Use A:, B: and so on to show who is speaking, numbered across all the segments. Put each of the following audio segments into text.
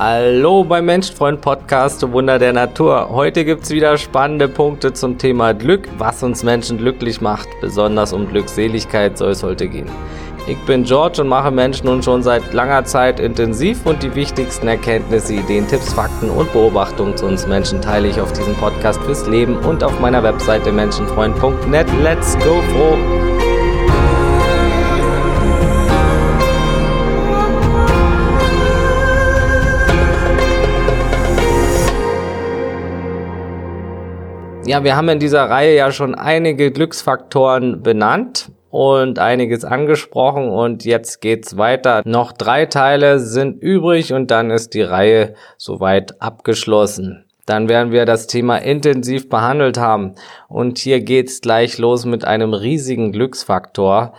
A: Hallo beim Menschenfreund Podcast Wunder der Natur. Heute gibt es wieder spannende Punkte zum Thema Glück, was uns Menschen glücklich macht. Besonders um Glückseligkeit soll es heute gehen. Ich bin George und mache Menschen nun schon seit langer Zeit intensiv und die wichtigsten Erkenntnisse, Ideen, Tipps, Fakten und Beobachtungen zu uns Menschen teile ich auf diesem Podcast fürs Leben und auf meiner Webseite menschenfreund.net. Let's go froh! Ja, wir haben in dieser Reihe ja schon einige Glücksfaktoren benannt und einiges angesprochen und jetzt geht's weiter. Noch drei Teile sind übrig und dann ist die Reihe soweit abgeschlossen. Dann werden wir das Thema intensiv behandelt haben und hier geht's gleich los mit einem riesigen Glücksfaktor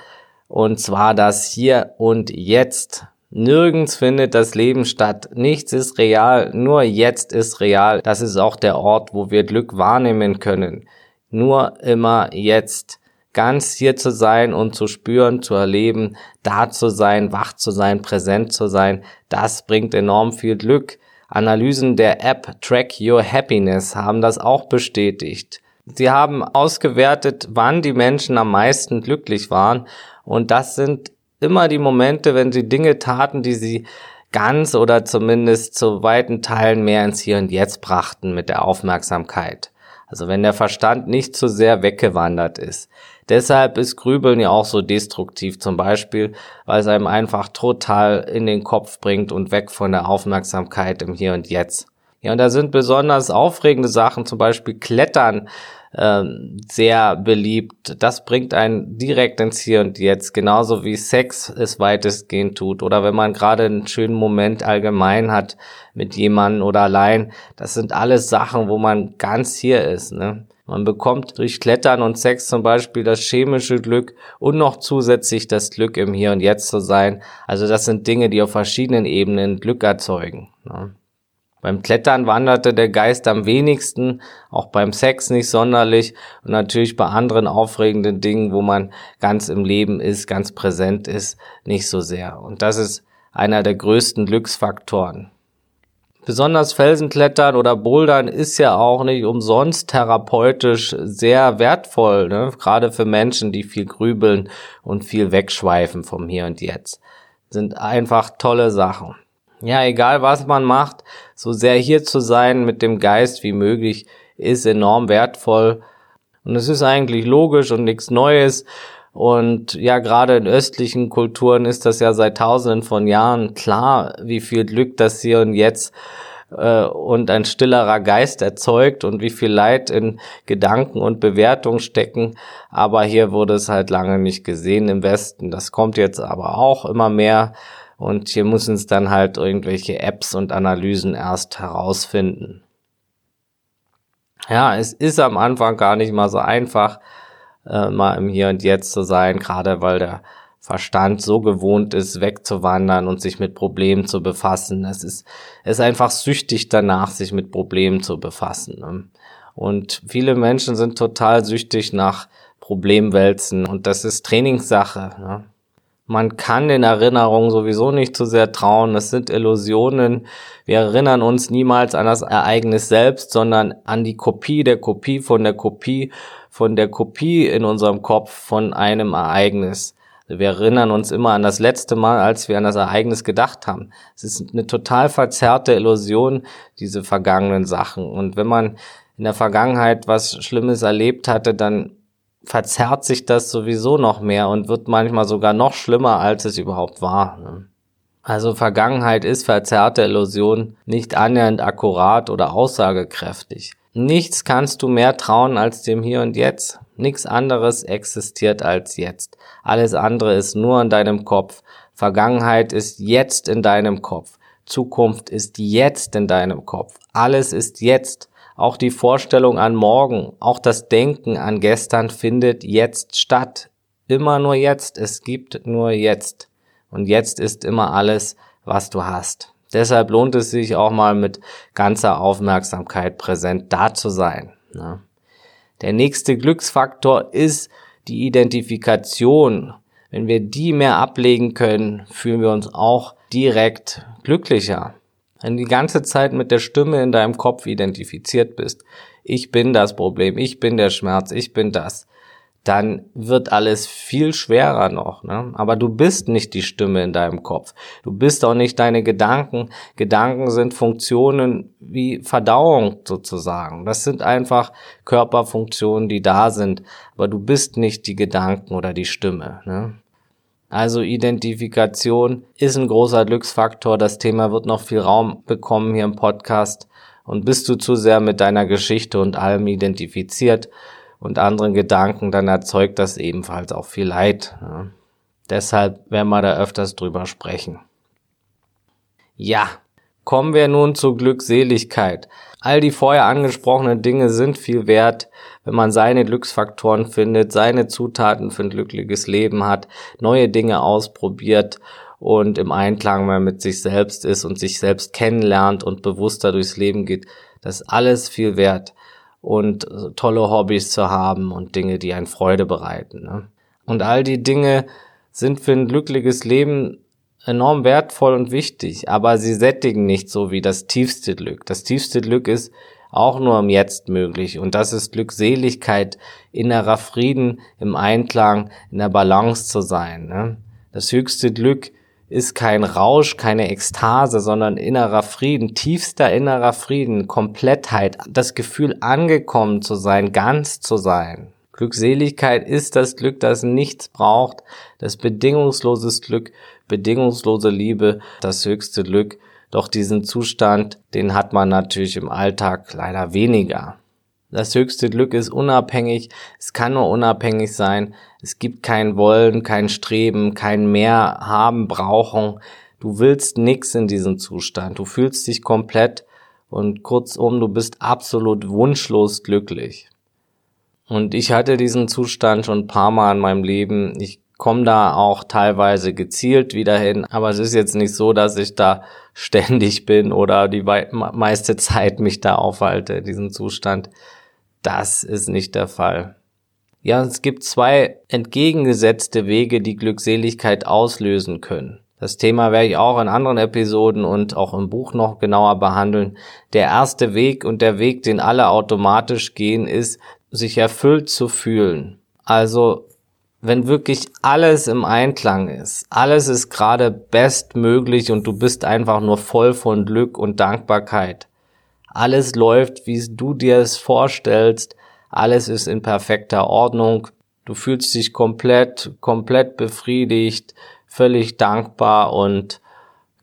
A: und zwar das Hier und Jetzt. Nirgends findet das Leben statt. Nichts ist real, nur jetzt ist real. Das ist auch der Ort, wo wir Glück wahrnehmen können. Nur immer jetzt. Ganz hier zu sein und zu spüren, zu erleben, da zu sein, wach zu sein, präsent zu sein, das bringt enorm viel Glück. Analysen der App Track Your Happiness haben das auch bestätigt. Sie haben ausgewertet, wann die Menschen am meisten glücklich waren und das sind immer die Momente, wenn sie Dinge taten, die sie ganz oder zumindest zu weiten Teilen mehr ins Hier und Jetzt brachten mit der Aufmerksamkeit. Also wenn der Verstand nicht zu sehr weggewandert ist. Deshalb ist Grübeln ja auch so destruktiv zum Beispiel, weil es einem einfach total in den Kopf bringt und weg von der Aufmerksamkeit im Hier und Jetzt. Ja, und da sind besonders aufregende Sachen, zum Beispiel Klettern, ähm, sehr beliebt. Das bringt einen direkt ins Hier und Jetzt, genauso wie Sex es weitestgehend tut. Oder wenn man gerade einen schönen Moment allgemein hat mit jemandem oder allein. Das sind alles Sachen, wo man ganz hier ist. Ne? Man bekommt durch Klettern und Sex zum Beispiel das chemische Glück und noch zusätzlich das Glück im Hier und Jetzt zu sein. Also das sind Dinge, die auf verschiedenen Ebenen Glück erzeugen. Ne? Beim Klettern wanderte der Geist am wenigsten, auch beim Sex nicht sonderlich und natürlich bei anderen aufregenden Dingen, wo man ganz im Leben ist, ganz präsent ist, nicht so sehr. Und das ist einer der größten Glücksfaktoren. Besonders Felsenklettern oder Bouldern ist ja auch nicht umsonst therapeutisch sehr wertvoll, ne? gerade für Menschen, die viel grübeln und viel wegschweifen vom Hier und Jetzt. Sind einfach tolle Sachen ja, egal was man macht, so sehr hier zu sein mit dem Geist wie möglich, ist enorm wertvoll. Und es ist eigentlich logisch und nichts Neues. Und ja, gerade in östlichen Kulturen ist das ja seit tausenden von Jahren klar, wie viel Glück das hier und jetzt äh, und ein stillerer Geist erzeugt und wie viel Leid in Gedanken und Bewertung stecken. Aber hier wurde es halt lange nicht gesehen im Westen. Das kommt jetzt aber auch immer mehr. Und hier müssen es dann halt irgendwelche Apps und Analysen erst herausfinden. Ja, es ist am Anfang gar nicht mal so einfach, äh, mal im Hier und Jetzt zu sein, gerade weil der Verstand so gewohnt ist, wegzuwandern und sich mit Problemen zu befassen. Es ist, es ist einfach süchtig danach, sich mit Problemen zu befassen. Ne? Und viele Menschen sind total süchtig nach Problemwälzen und das ist Trainingssache. Ne? Man kann den Erinnerungen sowieso nicht zu sehr trauen. Es sind Illusionen. Wir erinnern uns niemals an das Ereignis selbst, sondern an die Kopie der Kopie von der Kopie von der Kopie in unserem Kopf von einem Ereignis. Wir erinnern uns immer an das letzte Mal, als wir an das Ereignis gedacht haben. Es ist eine total verzerrte Illusion, diese vergangenen Sachen. Und wenn man in der Vergangenheit was Schlimmes erlebt hatte, dann verzerrt sich das sowieso noch mehr und wird manchmal sogar noch schlimmer, als es überhaupt war. Ne? Also Vergangenheit ist verzerrte Illusion nicht annähernd akkurat oder aussagekräftig. Nichts kannst du mehr trauen als dem Hier und Jetzt. Nichts anderes existiert als jetzt. Alles andere ist nur in deinem Kopf. Vergangenheit ist jetzt in deinem Kopf. Zukunft ist jetzt in deinem Kopf. Alles ist jetzt. Auch die Vorstellung an morgen, auch das Denken an gestern findet jetzt statt. Immer nur jetzt. Es gibt nur jetzt. Und jetzt ist immer alles, was du hast. Deshalb lohnt es sich auch mal mit ganzer Aufmerksamkeit präsent da zu sein. Ne? Der nächste Glücksfaktor ist die Identifikation. Wenn wir die mehr ablegen können, fühlen wir uns auch direkt glücklicher. Wenn du die ganze Zeit mit der Stimme in deinem Kopf identifiziert bist, ich bin das Problem, ich bin der Schmerz, ich bin das, dann wird alles viel schwerer noch. Ne? Aber du bist nicht die Stimme in deinem Kopf. Du bist auch nicht deine Gedanken. Gedanken sind Funktionen wie Verdauung sozusagen. Das sind einfach Körperfunktionen, die da sind. Aber du bist nicht die Gedanken oder die Stimme. Ne? Also Identifikation ist ein großer Glücksfaktor. Das Thema wird noch viel Raum bekommen hier im Podcast. Und bist du zu sehr mit deiner Geschichte und allem identifiziert, und anderen Gedanken, dann erzeugt das ebenfalls auch viel Leid. Ja. Deshalb werden wir da öfters drüber sprechen. Ja, kommen wir nun zur Glückseligkeit. All die vorher angesprochenen Dinge sind viel wert, wenn man seine Glücksfaktoren findet, seine Zutaten für ein glückliches Leben hat, neue Dinge ausprobiert und im Einklang mit sich selbst ist und sich selbst kennenlernt und bewusster durchs Leben geht. Das ist alles viel wert und äh, tolle Hobbys zu haben und Dinge, die einen Freude bereiten. Ne? Und all die Dinge sind für ein glückliches Leben enorm wertvoll und wichtig, aber sie sättigen nicht so wie das tiefste Glück. Das tiefste Glück ist auch nur im Jetzt möglich und das ist Glückseligkeit, innerer Frieden, im Einklang, in der Balance zu sein. Ne? Das höchste Glück ist kein Rausch, keine Ekstase, sondern innerer Frieden, tiefster innerer Frieden, Komplettheit, das Gefühl angekommen zu sein, ganz zu sein. Glückseligkeit ist das Glück, das nichts braucht, das bedingungsloses Glück, bedingungslose Liebe, das höchste Glück. Doch diesen Zustand, den hat man natürlich im Alltag leider weniger. Das höchste Glück ist unabhängig, es kann nur unabhängig sein, es gibt kein Wollen, kein Streben, kein mehr haben, brauchen. Du willst nix in diesem Zustand, du fühlst dich komplett und kurzum, du bist absolut wunschlos glücklich. Und ich hatte diesen Zustand schon ein paar Mal in meinem Leben. Ich komme da auch teilweise gezielt wieder hin, aber es ist jetzt nicht so, dass ich da ständig bin oder die meiste Zeit mich da aufhalte, diesen Zustand. Das ist nicht der Fall. Ja, es gibt zwei entgegengesetzte Wege, die Glückseligkeit auslösen können. Das Thema werde ich auch in anderen Episoden und auch im Buch noch genauer behandeln. Der erste Weg und der Weg, den alle automatisch gehen, ist, sich erfüllt zu fühlen. Also, wenn wirklich alles im Einklang ist, alles ist gerade bestmöglich und du bist einfach nur voll von Glück und Dankbarkeit, alles läuft, wie du dir es vorstellst. Alles ist in perfekter Ordnung. Du fühlst dich komplett, komplett befriedigt, völlig dankbar und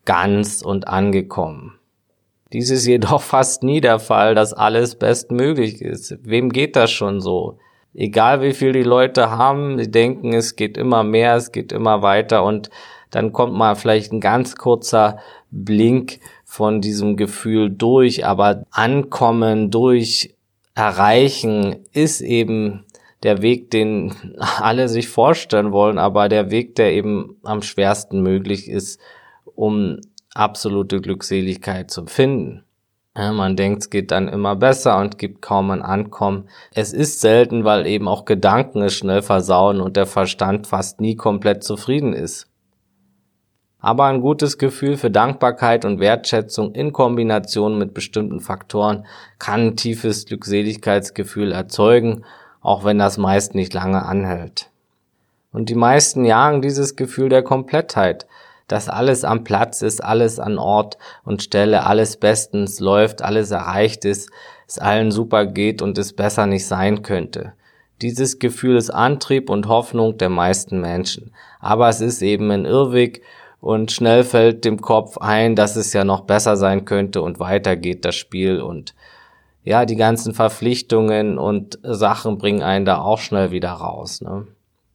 A: ganz und angekommen. Dies ist jedoch fast nie der Fall, dass alles bestmöglich ist. Wem geht das schon so? Egal wie viel die Leute haben, sie denken, es geht immer mehr, es geht immer weiter. Und dann kommt mal vielleicht ein ganz kurzer Blink von diesem Gefühl durch, aber ankommen durch erreichen ist eben der Weg, den alle sich vorstellen wollen, aber der Weg, der eben am schwersten möglich ist, um absolute Glückseligkeit zu finden. Man denkt, es geht dann immer besser und gibt kaum ein Ankommen. Es ist selten, weil eben auch Gedanken es schnell versauen und der Verstand fast nie komplett zufrieden ist. Aber ein gutes Gefühl für Dankbarkeit und Wertschätzung in Kombination mit bestimmten Faktoren kann ein tiefes Glückseligkeitsgefühl erzeugen, auch wenn das meist nicht lange anhält. Und die meisten jagen dieses Gefühl der Komplettheit, dass alles am Platz ist, alles an Ort und Stelle, alles bestens läuft, alles erreicht ist, es allen super geht und es besser nicht sein könnte. Dieses Gefühl ist Antrieb und Hoffnung der meisten Menschen. Aber es ist eben ein Irrweg und schnell fällt dem Kopf ein, dass es ja noch besser sein könnte und weiter geht das Spiel und ja, die ganzen Verpflichtungen und Sachen bringen einen da auch schnell wieder raus. Ne?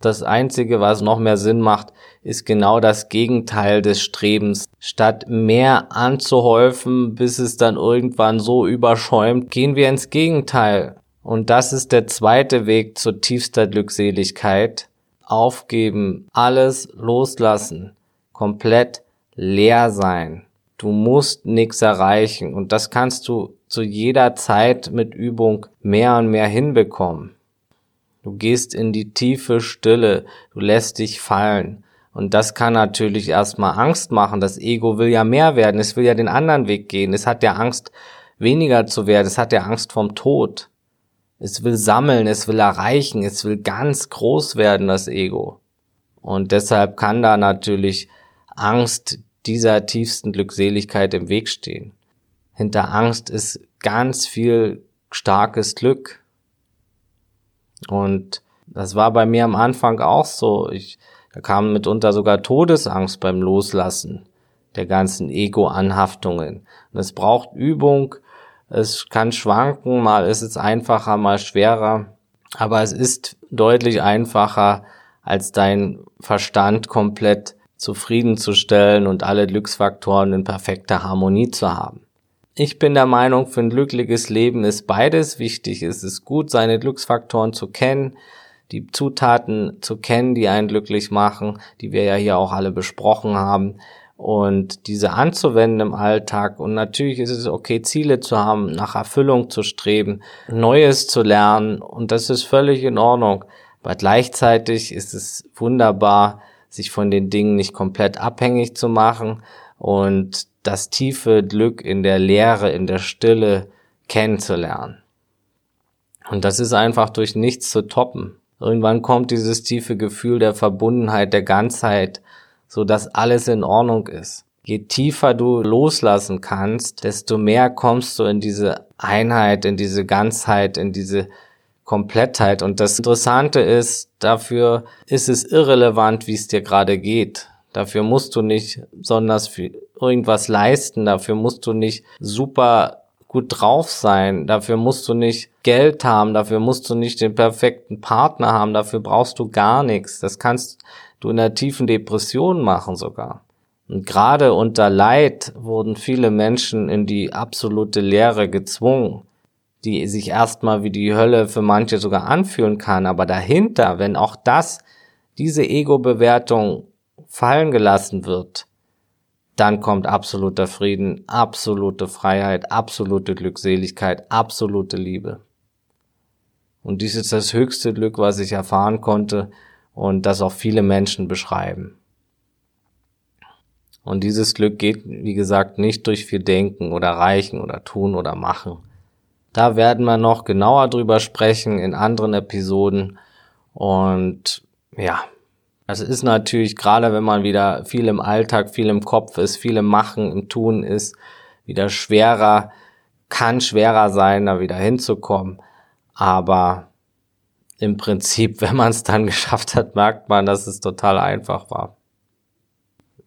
A: Das Einzige, was noch mehr Sinn macht, ist genau das Gegenteil des Strebens. Statt mehr anzuhäufen, bis es dann irgendwann so überschäumt, gehen wir ins Gegenteil. Und das ist der zweite Weg zur tiefster Glückseligkeit. Aufgeben, alles loslassen komplett leer sein. Du musst nichts erreichen und das kannst du zu jeder Zeit mit Übung mehr und mehr hinbekommen. Du gehst in die tiefe Stille, du lässt dich fallen Und das kann natürlich erstmal Angst machen. Das Ego will ja mehr werden. Es will ja den anderen Weg gehen. Es hat ja Angst, weniger zu werden. Es hat ja Angst vom Tod. Es will sammeln, es will erreichen, es will ganz groß werden, das Ego. Und deshalb kann da natürlich Angst dieser tiefsten Glückseligkeit im Weg stehen. Hinter Angst ist ganz viel starkes Glück. Und das war bei mir am Anfang auch so. Ich, da kam mitunter sogar Todesangst beim Loslassen der ganzen Ego-Anhaftungen. Es braucht Übung, es kann schwanken, mal ist es einfacher, mal schwerer, aber es ist deutlich einfacher, als dein Verstand komplett zufriedenzustellen und alle Glücksfaktoren in perfekter Harmonie zu haben. Ich bin der Meinung, für ein glückliches Leben ist beides wichtig. Es ist gut, seine Glücksfaktoren zu kennen, die Zutaten zu kennen, die einen glücklich machen, die wir ja hier auch alle besprochen haben und diese anzuwenden im Alltag. Und natürlich ist es okay, Ziele zu haben, nach Erfüllung zu streben, Neues zu lernen und das ist völlig in Ordnung. Aber gleichzeitig ist es wunderbar, sich von den Dingen nicht komplett abhängig zu machen und das tiefe Glück in der Leere, in der Stille kennenzulernen. Und das ist einfach durch nichts zu toppen. Irgendwann kommt dieses tiefe Gefühl der Verbundenheit, der Ganzheit, so dass alles in Ordnung ist. Je tiefer du loslassen kannst, desto mehr kommst du in diese Einheit, in diese Ganzheit, in diese Komplettheit. Und das Interessante ist, dafür ist es irrelevant, wie es dir gerade geht. Dafür musst du nicht besonders viel irgendwas leisten. Dafür musst du nicht super gut drauf sein. Dafür musst du nicht Geld haben. Dafür musst du nicht den perfekten Partner haben. Dafür brauchst du gar nichts. Das kannst du in einer tiefen Depression machen sogar. Und gerade unter Leid wurden viele Menschen in die absolute Leere gezwungen, die sich erstmal wie die Hölle für manche sogar anfühlen kann. Aber dahinter, wenn auch das, diese Ego-Bewertung fallen gelassen wird, dann kommt absoluter Frieden, absolute Freiheit, absolute Glückseligkeit, absolute Liebe. Und dies ist das höchste Glück, was ich erfahren konnte, und das auch viele Menschen beschreiben. Und dieses Glück geht, wie gesagt, nicht durch viel Denken oder Reichen oder Tun oder Machen. Da werden wir noch genauer drüber sprechen in anderen Episoden. Und ja, es ist natürlich, gerade wenn man wieder viel im Alltag, viel im Kopf ist, viel im Machen, im Tun ist, wieder schwerer, kann schwerer sein, da wieder hinzukommen. Aber im Prinzip, wenn man es dann geschafft hat, merkt man, dass es total einfach war.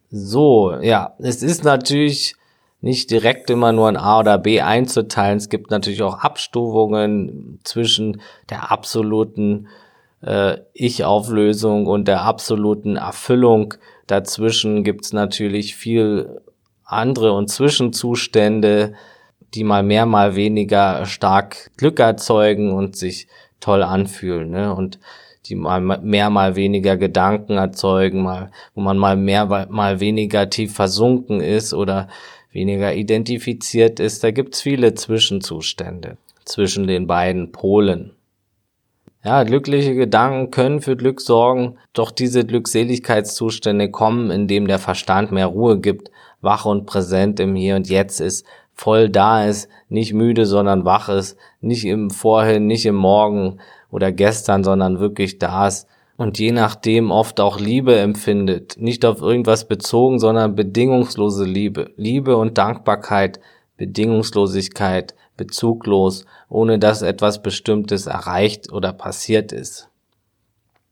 A: So, ja, es ist natürlich nicht direkt immer nur in A oder B einzuteilen. Es gibt natürlich auch Abstufungen zwischen der absoluten äh, Ich-Auflösung und der absoluten Erfüllung. Dazwischen gibt's natürlich viel andere und Zwischenzustände, die mal mehr, mal weniger stark Glück erzeugen und sich toll anfühlen, ne? Und die mal mehr, mal weniger Gedanken erzeugen, mal, wo man mal mehr, mal weniger tief versunken ist oder weniger identifiziert ist. Da gibt's viele Zwischenzustände zwischen den beiden Polen. Ja, glückliche Gedanken können für Glück sorgen, doch diese Glückseligkeitszustände kommen, indem der Verstand mehr Ruhe gibt, wach und präsent im Hier und Jetzt ist, voll da ist, nicht müde, sondern wach ist, nicht im Vorhin, nicht im Morgen oder gestern, sondern wirklich da ist und je nachdem oft auch Liebe empfindet, nicht auf irgendwas bezogen, sondern bedingungslose Liebe, Liebe und Dankbarkeit, Bedingungslosigkeit, bezuglos, ohne dass etwas Bestimmtes erreicht oder passiert ist.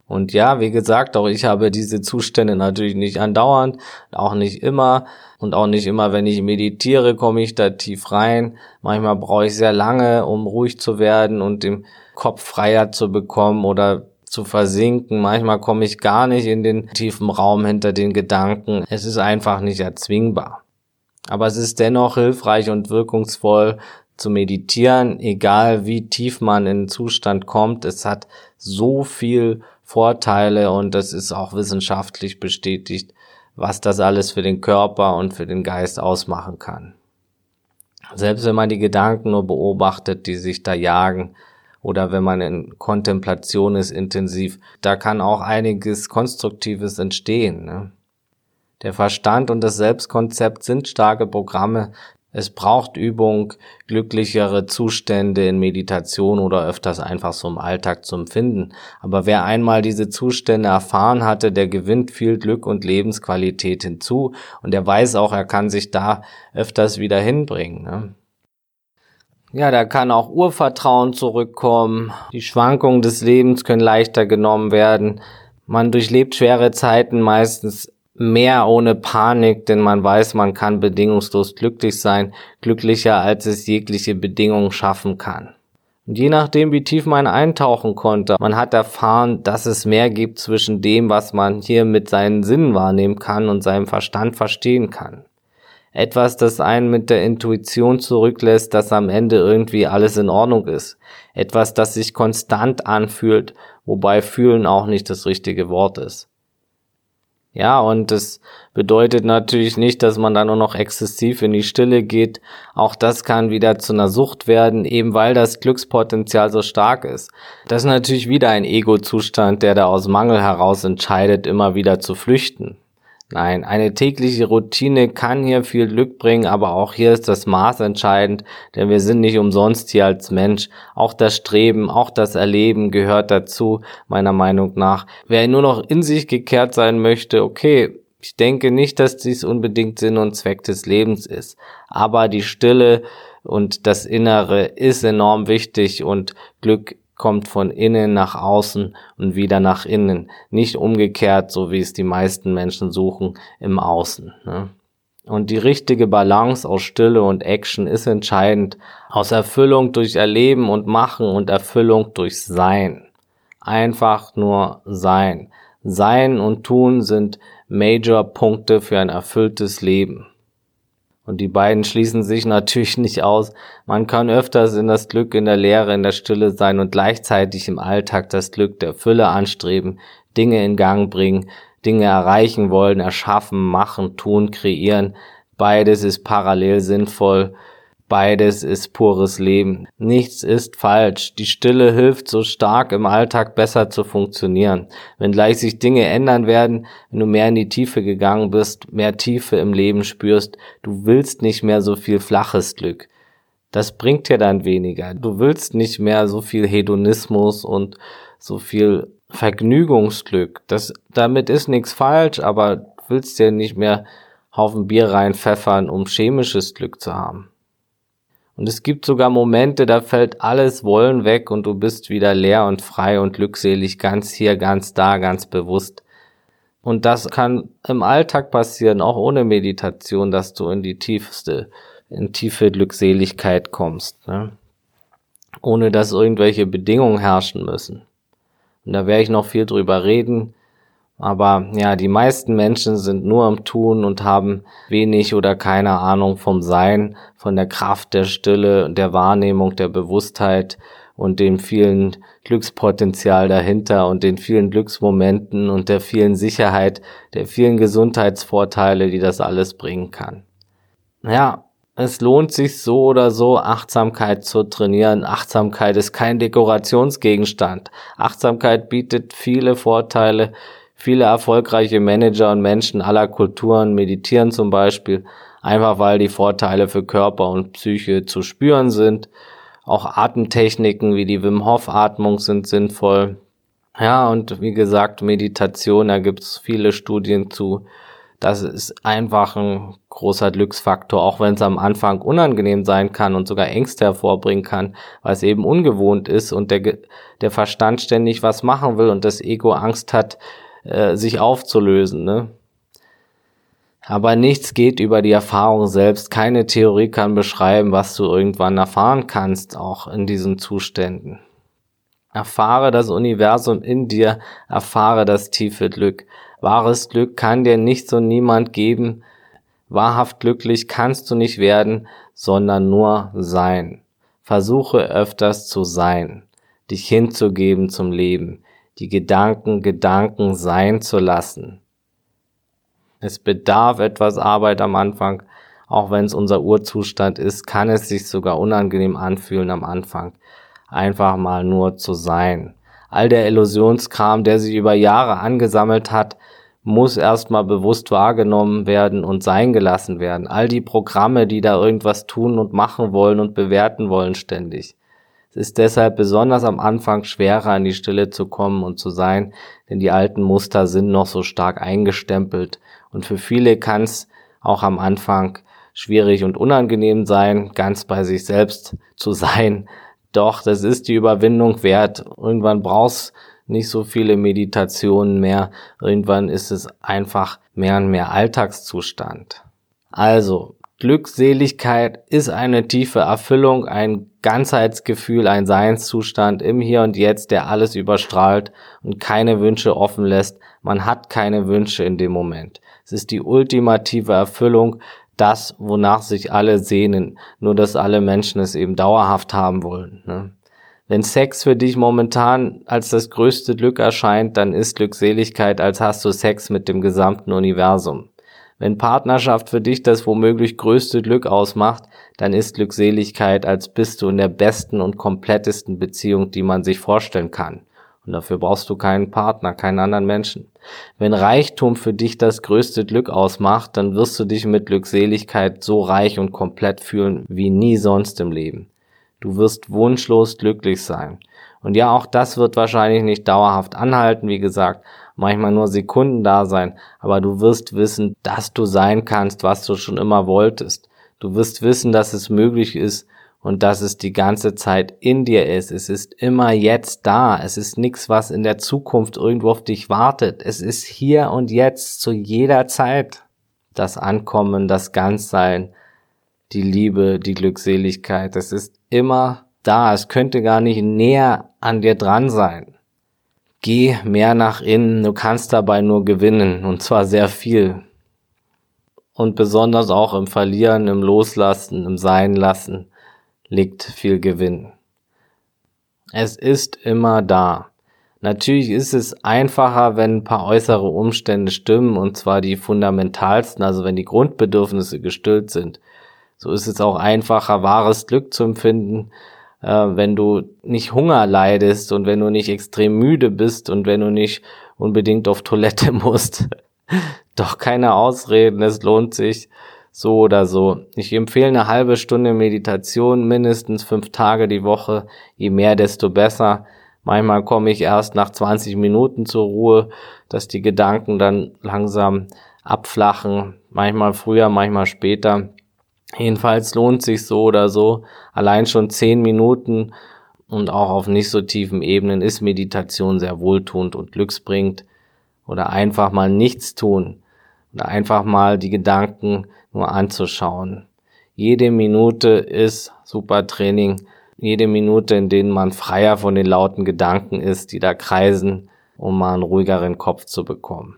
A: Und ja, wie gesagt, auch ich habe diese Zustände natürlich nicht andauernd, auch nicht immer und auch nicht immer, wenn ich meditiere, komme ich da tief rein. Manchmal brauche ich sehr lange, um ruhig zu werden und den Kopf freier zu bekommen oder zu versinken. Manchmal komme ich gar nicht in den tiefen Raum hinter den Gedanken. Es ist einfach nicht erzwingbar. Aber es ist dennoch hilfreich und wirkungsvoll zu meditieren, egal wie tief man in den Zustand kommt. Es hat so viel Vorteile und das ist auch wissenschaftlich bestätigt, was das alles für den Körper und für den Geist ausmachen kann. Selbst wenn man die Gedanken nur beobachtet, die sich da jagen oder wenn man in Kontemplation ist intensiv, da kann auch einiges Konstruktives entstehen. Ne? Der Verstand und das Selbstkonzept sind starke Programme. Es braucht Übung, glücklichere Zustände in Meditation oder öfters einfach so im Alltag zum Finden. Aber wer einmal diese Zustände erfahren hatte, der gewinnt viel Glück und Lebensqualität hinzu und der weiß auch, er kann sich da öfters wieder hinbringen. Ne? Ja, da kann auch Urvertrauen zurückkommen. Die Schwankungen des Lebens können leichter genommen werden. Man durchlebt schwere Zeiten meistens mehr ohne Panik, denn man weiß, man kann bedingungslos glücklich sein, glücklicher als es jegliche Bedingungen schaffen kann. Und je nachdem, wie tief man eintauchen konnte, man hat erfahren, dass es mehr gibt zwischen dem, was man hier mit seinen Sinnen wahrnehmen kann und seinem Verstand verstehen kann. Etwas, das einen mit der Intuition zurücklässt, dass am Ende irgendwie alles in Ordnung ist. Etwas, das sich konstant anfühlt, wobei fühlen auch nicht das richtige Wort ist. Ja, und das bedeutet natürlich nicht, dass man dann nur noch exzessiv in die Stille geht. Auch das kann wieder zu einer Sucht werden, eben weil das Glückspotenzial so stark ist. Das ist natürlich wieder ein Ego-Zustand, der da aus Mangel heraus entscheidet, immer wieder zu flüchten. Nein, eine tägliche Routine kann hier viel Glück bringen, aber auch hier ist das Maß entscheidend, denn wir sind nicht umsonst hier als Mensch. Auch das Streben, auch das Erleben gehört dazu, meiner Meinung nach. Wer nur noch in sich gekehrt sein möchte, okay, ich denke nicht, dass dies unbedingt Sinn und Zweck des Lebens ist, aber die Stille und das Innere ist enorm wichtig und Glück kommt von innen nach außen und wieder nach innen. Nicht umgekehrt, so wie es die meisten Menschen suchen, im Außen. Ne? Und die richtige Balance aus Stille und Action ist entscheidend. Aus Erfüllung durch Erleben und Machen und Erfüllung durch Sein. Einfach nur Sein. Sein und Tun sind Major-Punkte für ein erfülltes Leben. Und die beiden schließen sich natürlich nicht aus. Man kann öfters in das Glück in der Lehre, in der Stille sein und gleichzeitig im Alltag das Glück der Fülle anstreben, Dinge in Gang bringen, Dinge erreichen wollen, erschaffen, machen, tun, kreieren. Beides ist parallel sinnvoll Beides ist pures Leben. Nichts ist falsch. Die Stille hilft so stark im Alltag besser zu funktionieren. Wenn gleich sich Dinge ändern werden, wenn du mehr in die Tiefe gegangen bist, mehr Tiefe im Leben spürst, du willst nicht mehr so viel flaches Glück. Das bringt dir dann weniger. Du willst nicht mehr so viel Hedonismus und so viel Vergnügungsglück. Das, damit ist nichts falsch, aber du willst dir nicht mehr Haufen Bier reinpfeffern, um chemisches Glück zu haben. Und es gibt sogar Momente, da fällt alles Wollen weg und du bist wieder leer und frei und glückselig, ganz hier, ganz da, ganz bewusst. Und das kann im Alltag passieren, auch ohne Meditation, dass du in die tiefste, in tiefe Glückseligkeit kommst, ne? ohne dass irgendwelche Bedingungen herrschen müssen. Und da werde ich noch viel drüber reden. Aber ja, die meisten Menschen sind nur am Tun und haben wenig oder keine Ahnung vom Sein, von der Kraft der Stille, der Wahrnehmung, der Bewusstheit und dem vielen Glückspotenzial dahinter und den vielen Glücksmomenten und der vielen Sicherheit, der vielen Gesundheitsvorteile, die das alles bringen kann. Ja, es lohnt sich so oder so, Achtsamkeit zu trainieren. Achtsamkeit ist kein Dekorationsgegenstand. Achtsamkeit bietet viele Vorteile, Viele erfolgreiche Manager und Menschen aller Kulturen meditieren zum Beispiel, einfach weil die Vorteile für Körper und Psyche zu spüren sind. Auch Atemtechniken wie die Wim Hof Atmung sind sinnvoll. Ja, und wie gesagt, Meditation, da gibt's viele Studien zu. Das ist einfach ein großer Glücksfaktor, auch wenn es am Anfang unangenehm sein kann und sogar Ängste hervorbringen kann, weil es eben ungewohnt ist und der, der Verstand ständig was machen will und das Ego Angst hat, äh, sich aufzulösen. Ne? Aber nichts geht über die Erfahrung selbst. Keine Theorie kann beschreiben, was du irgendwann erfahren kannst, auch in diesen Zuständen. Erfahre das Universum in dir, erfahre das tiefe Glück. Wahres Glück kann dir nichts und niemand geben. Wahrhaft glücklich kannst du nicht werden, sondern nur sein. Versuche öfters zu sein, dich hinzugeben zum Leben, die Gedanken Gedanken sein zu lassen. Es bedarf etwas Arbeit am Anfang, auch wenn es unser Urzustand ist, kann es sich sogar unangenehm anfühlen am Anfang. einfach mal nur zu sein. All der Illusionskram, der sich über Jahre angesammelt hat, muss erstmal bewusst wahrgenommen werden und sein gelassen werden. All die Programme, die da irgendwas tun und machen wollen und bewerten wollen ständig. Es ist deshalb besonders am Anfang schwerer, in die Stille zu kommen und zu sein, denn die alten Muster sind noch so stark eingestempelt. Und für viele kann es auch am Anfang schwierig und unangenehm sein, ganz bei sich selbst zu sein. Doch das ist die Überwindung wert. Irgendwann brauchst nicht so viele Meditationen mehr. Irgendwann ist es einfach mehr und mehr Alltagszustand. Also, Glückseligkeit ist eine tiefe Erfüllung, ein Ganzheitsgefühl, ein Seinszustand im Hier und Jetzt, der alles überstrahlt und keine Wünsche offen lässt. Man hat keine Wünsche in dem Moment. Es ist die ultimative Erfüllung, das, wonach sich alle sehnen, nur dass alle Menschen es eben dauerhaft haben wollen. Ne? Wenn Sex für dich momentan als das größte Glück erscheint, dann ist Glückseligkeit, als hast du Sex mit dem gesamten Universum. Wenn Partnerschaft für dich das womöglich größte Glück ausmacht, dann ist Glückseligkeit, als bist du in der besten und komplettesten Beziehung, die man sich vorstellen kann. Und dafür brauchst du keinen Partner, keinen anderen Menschen. Wenn Reichtum für dich das größte Glück ausmacht, dann wirst du dich mit Glückseligkeit so reich und komplett fühlen wie nie sonst im Leben. Du wirst wunschlos glücklich sein. Und ja, auch das wird wahrscheinlich nicht dauerhaft anhalten, wie gesagt, manchmal nur Sekunden da sein, aber du wirst wissen, dass du sein kannst, was du schon immer wolltest. Du wirst wissen, dass es möglich ist und dass es die ganze Zeit in dir ist. Es ist immer jetzt da. Es ist nichts, was in der Zukunft irgendwo auf dich wartet. Es ist hier und jetzt zu jeder Zeit. Das Ankommen, das Ganzsein, die Liebe, die Glückseligkeit. Es ist immer da. Es könnte gar nicht näher an dir dran sein. Geh mehr nach innen. Du kannst dabei nur gewinnen. Und zwar sehr viel. Und besonders auch im Verlieren, im Loslassen, im Sein lassen liegt viel Gewinn. Es ist immer da. Natürlich ist es einfacher, wenn ein paar äußere Umstände stimmen, und zwar die fundamentalsten, also wenn die Grundbedürfnisse gestillt sind. So ist es auch einfacher, wahres Glück zu empfinden, äh, wenn du nicht Hunger leidest und wenn du nicht extrem müde bist und wenn du nicht unbedingt auf Toilette musst. Doch keine Ausreden, es lohnt sich so oder so. Ich empfehle eine halbe Stunde Meditation, mindestens fünf Tage die Woche. Je mehr, desto besser. Manchmal komme ich erst nach 20 Minuten zur Ruhe, dass die Gedanken dann langsam abflachen. Manchmal früher, manchmal später. Jedenfalls lohnt sich so oder so. Allein schon zehn Minuten und auch auf nicht so tiefen Ebenen ist Meditation sehr wohltuend und glücksbringend. Oder einfach mal nichts tun. Oder einfach mal die Gedanken nur anzuschauen. Jede Minute ist super Training. Jede Minute, in denen man freier von den lauten Gedanken ist, die da kreisen, um mal einen ruhigeren Kopf zu bekommen.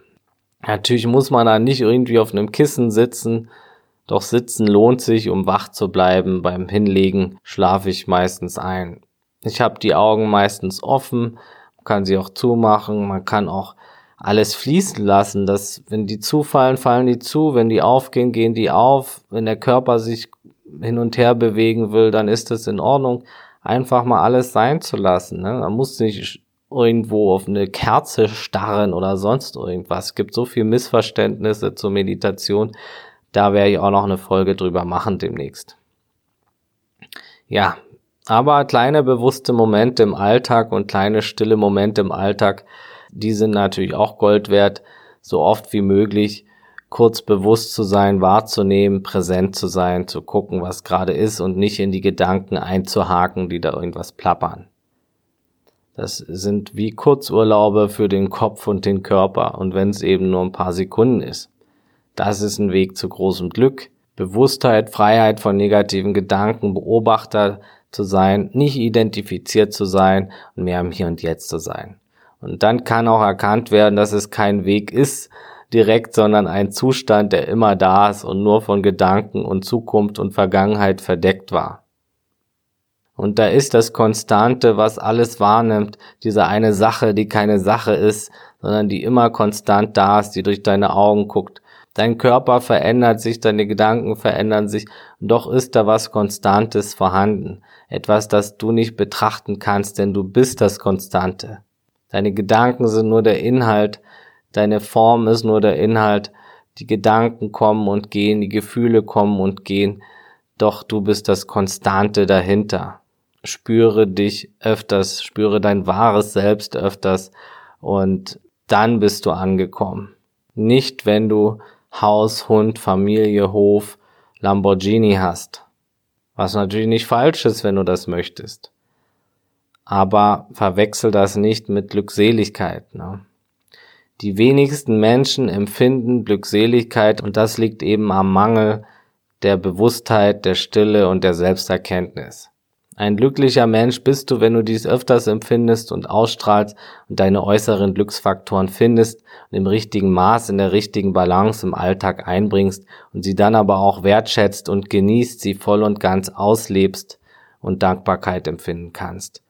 A: Natürlich muss man da nicht irgendwie auf einem Kissen sitzen, doch sitzen lohnt sich, um wach zu bleiben. Beim Hinlegen schlafe ich meistens ein. Ich habe die Augen meistens offen, kann sie auch zumachen, man kann auch alles fließen lassen, dass wenn die zufallen, fallen die zu, wenn die aufgehen, gehen die auf, wenn der Körper sich hin und her bewegen will, dann ist es in Ordnung, einfach mal alles sein zu lassen. Ne? Man muss nicht irgendwo auf eine Kerze starren oder sonst irgendwas. Es gibt so viel Missverständnisse zur Meditation. Da werde ich auch noch eine Folge drüber machen demnächst. Ja, aber kleine bewusste Momente im Alltag und kleine stille Momente im Alltag, die sind natürlich auch Gold wert, so oft wie möglich kurz bewusst zu sein, wahrzunehmen, präsent zu sein, zu gucken, was gerade ist und nicht in die Gedanken einzuhaken, die da irgendwas plappern. Das sind wie Kurzurlaube für den Kopf und den Körper und wenn es eben nur ein paar Sekunden ist. Das ist ein Weg zu großem Glück. Bewusstheit, Freiheit von negativen Gedanken, Beobachter zu sein, nicht identifiziert zu sein und mehr im Hier und Jetzt zu sein. Und dann kann auch erkannt werden, dass es kein Weg ist direkt, sondern ein Zustand, der immer da ist und nur von Gedanken und Zukunft und Vergangenheit verdeckt war. Und da ist das Konstante, was alles wahrnimmt, diese eine Sache, die keine Sache ist, sondern die immer konstant da ist, die durch deine Augen guckt, Dein Körper verändert sich, deine Gedanken verändern sich, doch ist da was Konstantes vorhanden. Etwas, das du nicht betrachten kannst, denn du bist das Konstante. Deine Gedanken sind nur der Inhalt, deine Form ist nur der Inhalt, die Gedanken kommen und gehen, die Gefühle kommen und gehen, doch du bist das Konstante dahinter. Spüre dich öfters, spüre dein wahres Selbst öfters und dann bist du angekommen. Nicht, wenn du Haus, Hund, Familie, Hof, Lamborghini hast. Was natürlich nicht falsch ist, wenn du das möchtest. Aber verwechsel das nicht mit Glückseligkeit. Ne? Die wenigsten Menschen empfinden Glückseligkeit und das liegt eben am Mangel der Bewusstheit, der Stille und der Selbsterkenntnis. Ein glücklicher Mensch bist du, wenn du dies öfters empfindest und ausstrahlst und deine äußeren Glücksfaktoren findest und im richtigen Maß, in der richtigen Balance im Alltag einbringst und sie dann aber auch wertschätzt und genießt, sie voll und ganz auslebst und Dankbarkeit empfinden kannst.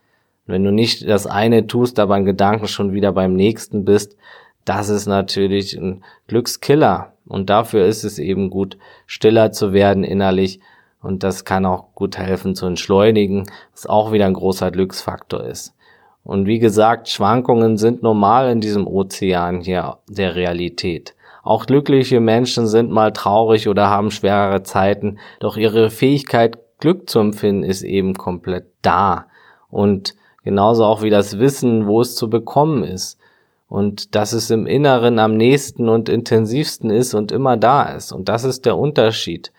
A: Und wenn du nicht das eine tust, aber in Gedanken schon wieder beim nächsten bist, das ist natürlich ein Glückskiller. Und dafür ist es eben gut, stiller zu werden innerlich und das kann auch gut helfen zu entschleunigen, was auch wieder ein großer Glücksfaktor ist. Und wie gesagt, Schwankungen sind normal in diesem Ozean hier der Realität. Auch glückliche Menschen sind mal traurig oder haben schwerere Zeiten, doch ihre Fähigkeit, Glück zu empfinden, ist eben komplett da. Und genauso auch wie das Wissen, wo es zu bekommen ist. Und dass es im Inneren am nächsten und intensivsten ist und immer da ist. Und das ist der Unterschied.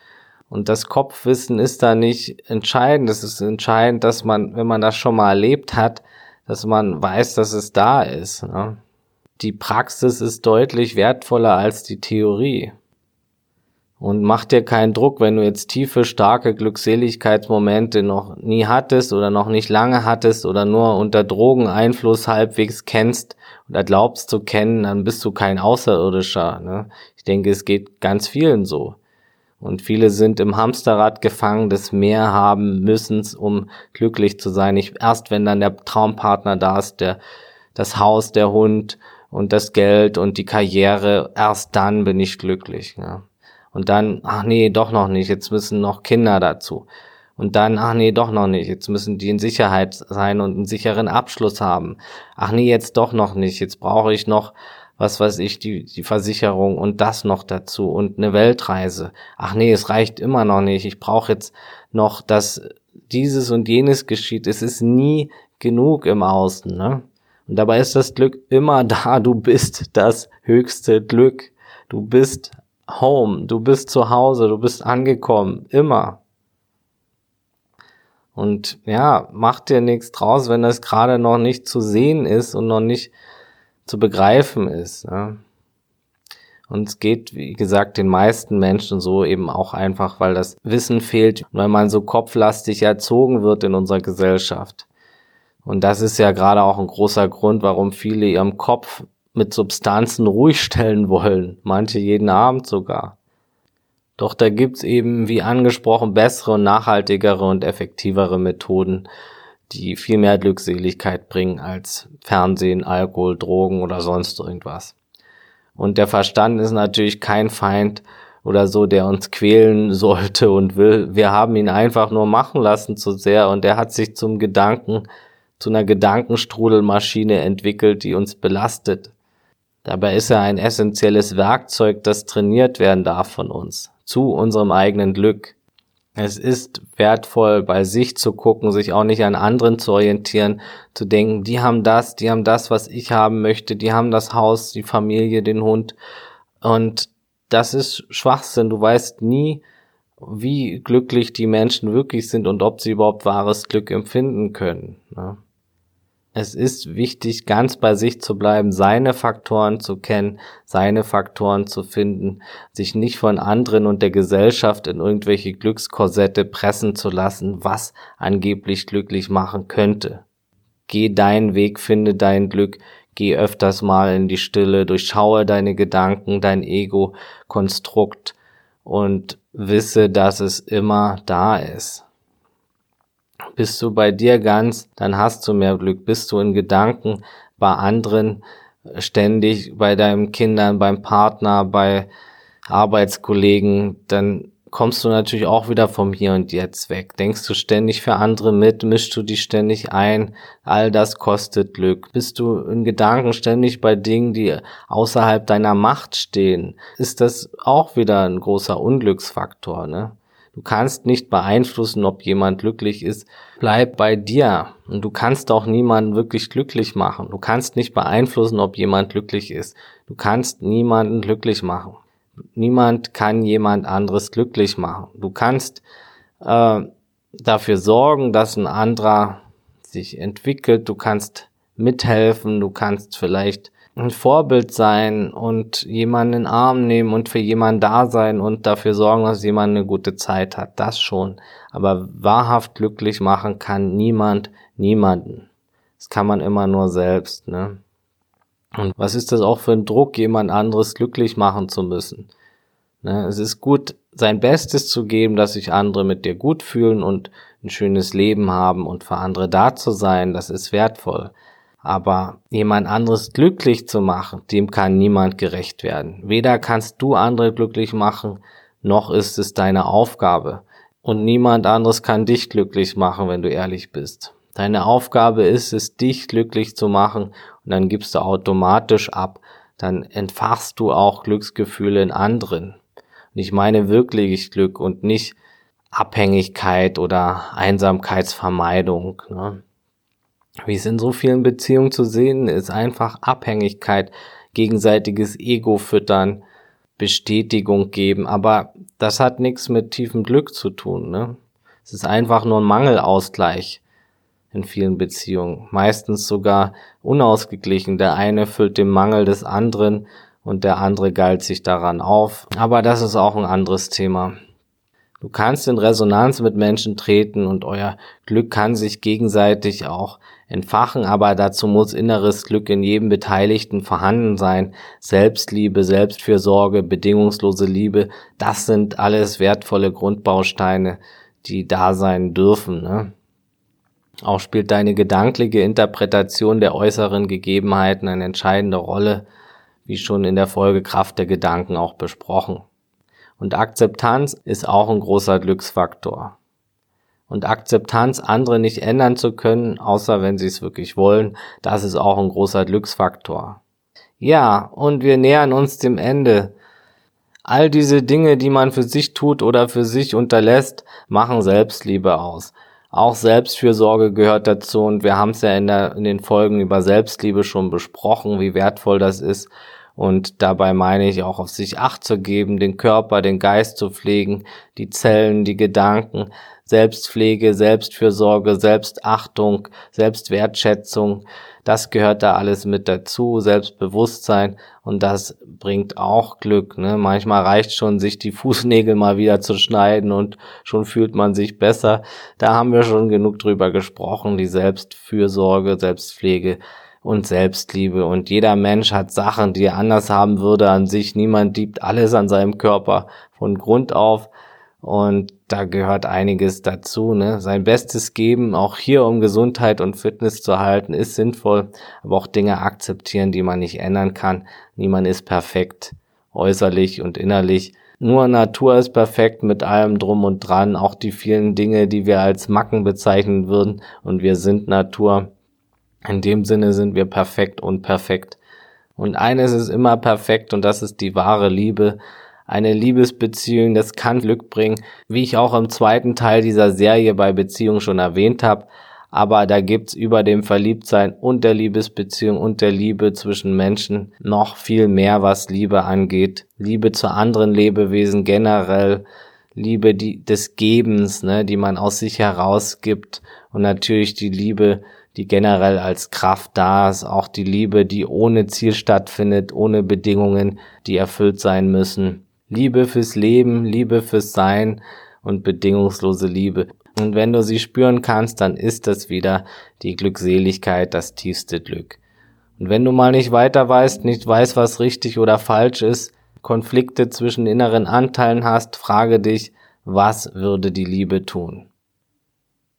A: Und das Kopfwissen ist da nicht entscheidend. Es ist entscheidend, dass man, wenn man das schon mal erlebt hat, dass man weiß, dass es da ist. Ne? Die Praxis ist deutlich wertvoller als die Theorie. Und mach dir keinen Druck, wenn du jetzt tiefe, starke Glückseligkeitsmomente noch nie hattest oder noch nicht lange hattest oder nur unter Drogeneinfluss halbwegs kennst oder glaubst zu kennen, dann bist du kein Außerirdischer. Ne? Ich denke, es geht ganz vielen so. Und viele sind im Hamsterrad gefangen des mehr haben müssens, um glücklich zu sein. Ich, erst wenn dann der Traumpartner da ist, der, das Haus, der Hund und das Geld und die Karriere, erst dann bin ich glücklich. Ja. Und dann, ach nee, doch noch nicht, jetzt müssen noch Kinder dazu. Und dann, ach nee, doch noch nicht, jetzt müssen die in Sicherheit sein und einen sicheren Abschluss haben. Ach nee, jetzt doch noch nicht, jetzt brauche ich noch was weiß ich, die, die Versicherung und das noch dazu und eine Weltreise. Ach nee, es reicht immer noch nicht. Ich brauche jetzt noch, dass dieses und jenes geschieht. Es ist nie genug im Außen, ne? Und dabei ist das Glück immer da. Du bist das höchste Glück. Du bist home. Du bist zu Hause. Du bist angekommen. Immer. Und ja, mach dir nichts draus, wenn das gerade noch nicht zu sehen ist und noch nicht zu begreifen ist. Ja. Und es geht, wie gesagt, den meisten Menschen so eben auch einfach, weil das Wissen fehlt, weil man so kopflastig erzogen wird in unserer Gesellschaft. Und das ist ja gerade auch ein großer Grund, warum viele ihrem Kopf mit Substanzen ruhig stellen wollen, manche jeden Abend sogar. Doch da gibt's eben, wie angesprochen, bessere, nachhaltigere und effektivere Methoden, die viel mehr Glückseligkeit bringen als Fernsehen, Alkohol, Drogen oder sonst irgendwas. Und der Verstand ist natürlich kein Feind oder so, der uns quälen sollte und will. Wir haben ihn einfach nur machen lassen zu sehr und er hat sich zum Gedanken, zu einer Gedankenstrudelmaschine entwickelt, die uns belastet. Dabei ist er ein essentielles Werkzeug, das trainiert werden darf von uns, zu unserem eigenen Glück. Es ist wertvoll, bei sich zu gucken, sich auch nicht an anderen zu orientieren, zu denken, die haben das, die haben das, was ich haben möchte, die haben das Haus, die Familie, den Hund. Und das ist Schwachsinn. Du weißt nie, wie glücklich die Menschen wirklich sind und ob sie überhaupt wahres Glück empfinden können. Ne? Es ist wichtig, ganz bei sich zu bleiben, seine Faktoren zu kennen, seine Faktoren zu finden, sich nicht von anderen und der Gesellschaft in irgendwelche Glückskorsette pressen zu lassen, was angeblich glücklich machen könnte. Geh deinen Weg, finde dein Glück, geh öfters mal in die Stille, durchschaue deine Gedanken, dein Ego-Konstrukt und wisse, dass es immer da ist. Bist du bei dir ganz, dann hast du mehr Glück. Bist du in Gedanken bei anderen ständig, bei deinen Kindern, beim Partner, bei Arbeitskollegen, dann kommst du natürlich auch wieder vom Hier und Jetzt weg. Denkst du ständig für andere mit, mischst du dich ständig ein, all das kostet Glück. Bist du in Gedanken ständig bei Dingen, die außerhalb deiner Macht stehen, ist das auch wieder ein großer Unglücksfaktor, ne? Du kannst nicht beeinflussen, ob jemand glücklich ist. Bleib bei dir. Und du kannst auch niemanden wirklich glücklich machen. Du kannst nicht beeinflussen, ob jemand glücklich ist. Du kannst niemanden glücklich machen. Niemand kann jemand anderes glücklich machen. Du kannst äh, dafür sorgen, dass ein anderer sich entwickelt. Du kannst mithelfen. Du kannst vielleicht ein Vorbild sein und jemanden in den Arm nehmen und für jemanden da sein und dafür sorgen, dass jemand eine gute Zeit hat. Das schon. Aber wahrhaft glücklich machen kann niemand, niemanden. Das kann man immer nur selbst, ne? Und was ist das auch für ein Druck, jemand anderes glücklich machen zu müssen? Ne? Es ist gut, sein Bestes zu geben, dass sich andere mit dir gut fühlen und ein schönes Leben haben und für andere da zu sein, das ist wertvoll. Aber jemand anderes glücklich zu machen, dem kann niemand gerecht werden. Weder kannst du andere glücklich machen, noch ist es deine Aufgabe. Und niemand anderes kann dich glücklich machen, wenn du ehrlich bist. Deine Aufgabe ist es, dich glücklich zu machen und dann gibst du automatisch ab. Dann entfachst du auch Glücksgefühle in anderen. Und ich meine wirklich Glück und nicht Abhängigkeit oder Einsamkeitsvermeidung. Ne? Wie es in so vielen Beziehungen zu sehen ist, einfach Abhängigkeit, gegenseitiges Ego füttern, Bestätigung geben, aber das hat nichts mit tiefem Glück zu tun. Ne? Es ist einfach nur ein Mangelausgleich in vielen Beziehungen, meistens sogar unausgeglichen. Der eine füllt den Mangel des anderen und der andere galt sich daran auf. Aber das ist auch ein anderes Thema. Du kannst in Resonanz mit Menschen treten und euer Glück kann sich gegenseitig auch entfachen, aber dazu muss inneres Glück in jedem Beteiligten vorhanden sein. Selbstliebe, Selbstfürsorge, bedingungslose Liebe, das sind alles wertvolle Grundbausteine, die da sein dürfen. Ne? Auch spielt deine gedankliche Interpretation der äußeren Gegebenheiten eine entscheidende Rolle, wie schon in der Folge Kraft der Gedanken auch besprochen. Und Akzeptanz ist auch ein großer Glücksfaktor. Und Akzeptanz, andere nicht ändern zu können, außer wenn sie es wirklich wollen, das ist auch ein großer Glücksfaktor. Ja, und wir nähern uns dem Ende. All diese Dinge, die man für sich tut oder für sich unterlässt, machen Selbstliebe aus. Auch Selbstfürsorge gehört dazu und wir haben es ja in, der, in den Folgen über Selbstliebe schon besprochen, wie wertvoll das ist. Und dabei meine ich auch auf sich Acht zu geben, den Körper, den Geist zu pflegen, die Zellen, die Gedanken, Selbstpflege, Selbstfürsorge, Selbstachtung, Selbstwertschätzung. Das gehört da alles mit dazu, Selbstbewusstsein und das bringt auch Glück. Ne? Manchmal reicht schon, sich die Fußnägel mal wieder zu schneiden und schon fühlt man sich besser. Da haben wir schon genug drüber gesprochen, die Selbstfürsorge, Selbstpflege und Selbstliebe. Und jeder Mensch hat Sachen, die er anders haben würde an sich. Niemand liebt alles an seinem Körper von Grund auf. Und da gehört einiges dazu. Ne? Sein Bestes geben, auch hier um Gesundheit und Fitness zu halten, ist sinnvoll, aber auch Dinge akzeptieren, die man nicht ändern kann. Niemand ist perfekt, äußerlich und innerlich. Nur Natur ist perfekt mit allem drum und dran, auch die vielen Dinge, die wir als Macken bezeichnen würden. Und wir sind Natur. In dem Sinne sind wir perfekt und perfekt. Und eines ist immer perfekt und das ist die wahre Liebe eine Liebesbeziehung, das kann Glück bringen, wie ich auch im zweiten Teil dieser Serie bei Beziehung schon erwähnt habe. Aber da gibt's über dem Verliebtsein und der Liebesbeziehung und der Liebe zwischen Menschen noch viel mehr, was Liebe angeht. Liebe zu anderen Lebewesen generell, Liebe die, des Gebens, ne, die man aus sich herausgibt und natürlich die Liebe, die generell als Kraft da ist, auch die Liebe, die ohne Ziel stattfindet, ohne Bedingungen, die erfüllt sein müssen. Liebe fürs Leben, Liebe fürs Sein und bedingungslose Liebe. Und wenn du sie spüren kannst, dann ist das wieder die Glückseligkeit, das tiefste Glück. Und wenn du mal nicht weiter weißt, nicht weißt, was richtig oder falsch ist, Konflikte zwischen inneren Anteilen hast, frage dich, was würde die Liebe tun?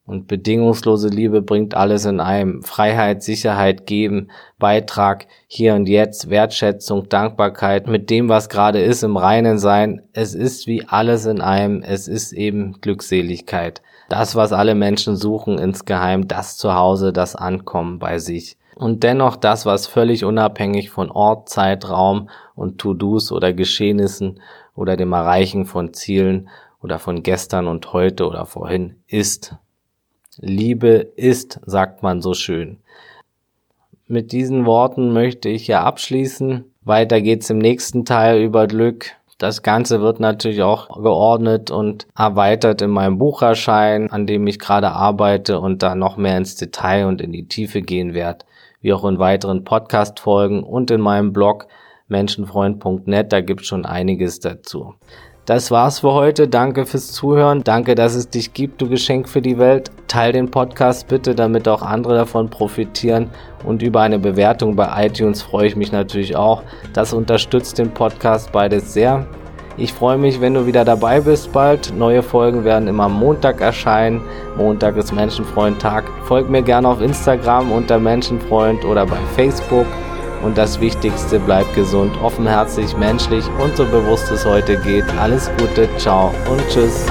A: Und bedingungslose Liebe bringt alles in einem. Freiheit, Sicherheit geben, Beitrag, hier und jetzt, Wertschätzung, Dankbarkeit, mit dem, was gerade ist, im Reinen sein. Es ist wie alles in einem. Es ist eben Glückseligkeit. Das, was alle Menschen suchen insgeheim, das Zuhause, das Ankommen bei sich. Und dennoch das, was völlig unabhängig von Ort, Zeit, Raum und To-Dos oder Geschehnissen oder dem Erreichen von Zielen oder von gestern und heute oder vorhin ist. Liebe ist, sagt man so schön. Mit diesen Worten möchte ich ja abschließen. Weiter geht's im nächsten Teil über Glück. Das Ganze wird natürlich auch geordnet und erweitert in meinem Buch erscheinen, an dem ich gerade arbeite und da noch mehr ins Detail und in die Tiefe gehen werde, wie auch in weiteren Podcast-Folgen und in meinem Blog menschenfreund.net, da gibt's schon einiges dazu. Das war's für heute. Danke fürs Zuhören. Danke, dass es dich gibt, du Geschenk für die Welt. Teil den Podcast bitte, damit auch andere davon profitieren. Und über eine Bewertung bei iTunes freue ich mich natürlich auch. Das unterstützt den Podcast beides sehr. Ich freue mich, wenn du wieder dabei bist bald. Neue Folgen werden immer Montag erscheinen. Montag ist Menschenfreund-Tag. Folg mir gerne auf Instagram unter Menschenfreund oder bei Facebook. Und das Wichtigste, bleibt gesund, offenherzig, menschlich und so bewusst es heute geht. Alles Gute, ciao und tschüss.